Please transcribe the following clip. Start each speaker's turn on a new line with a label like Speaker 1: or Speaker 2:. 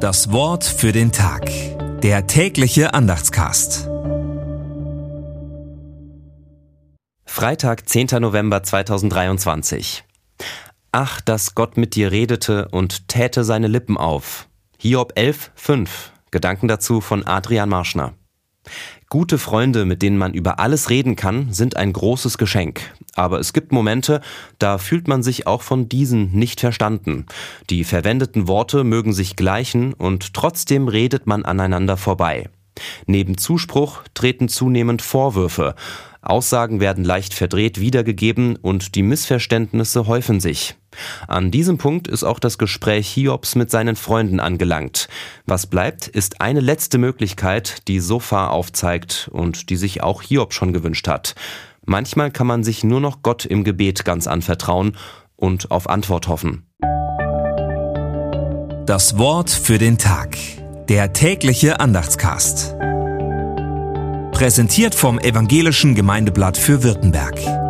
Speaker 1: Das Wort für den Tag. Der tägliche Andachtscast.
Speaker 2: Freitag, 10. November 2023. Ach, dass Gott mit dir redete und täte seine Lippen auf. Hiob 11, 5. Gedanken dazu von Adrian Marschner. Gute Freunde, mit denen man über alles reden kann, sind ein großes Geschenk. Aber es gibt Momente, da fühlt man sich auch von diesen nicht verstanden. Die verwendeten Worte mögen sich gleichen und trotzdem redet man aneinander vorbei. Neben Zuspruch treten zunehmend Vorwürfe. Aussagen werden leicht verdreht wiedergegeben und die Missverständnisse häufen sich. An diesem Punkt ist auch das Gespräch Hiobs mit seinen Freunden angelangt. Was bleibt, ist eine letzte Möglichkeit, die Sofa aufzeigt und die sich auch Hiob schon gewünscht hat. Manchmal kann man sich nur noch Gott im Gebet ganz anvertrauen und auf Antwort hoffen.
Speaker 1: Das Wort für den Tag. Der tägliche Andachtscast. Präsentiert vom Evangelischen Gemeindeblatt für Württemberg.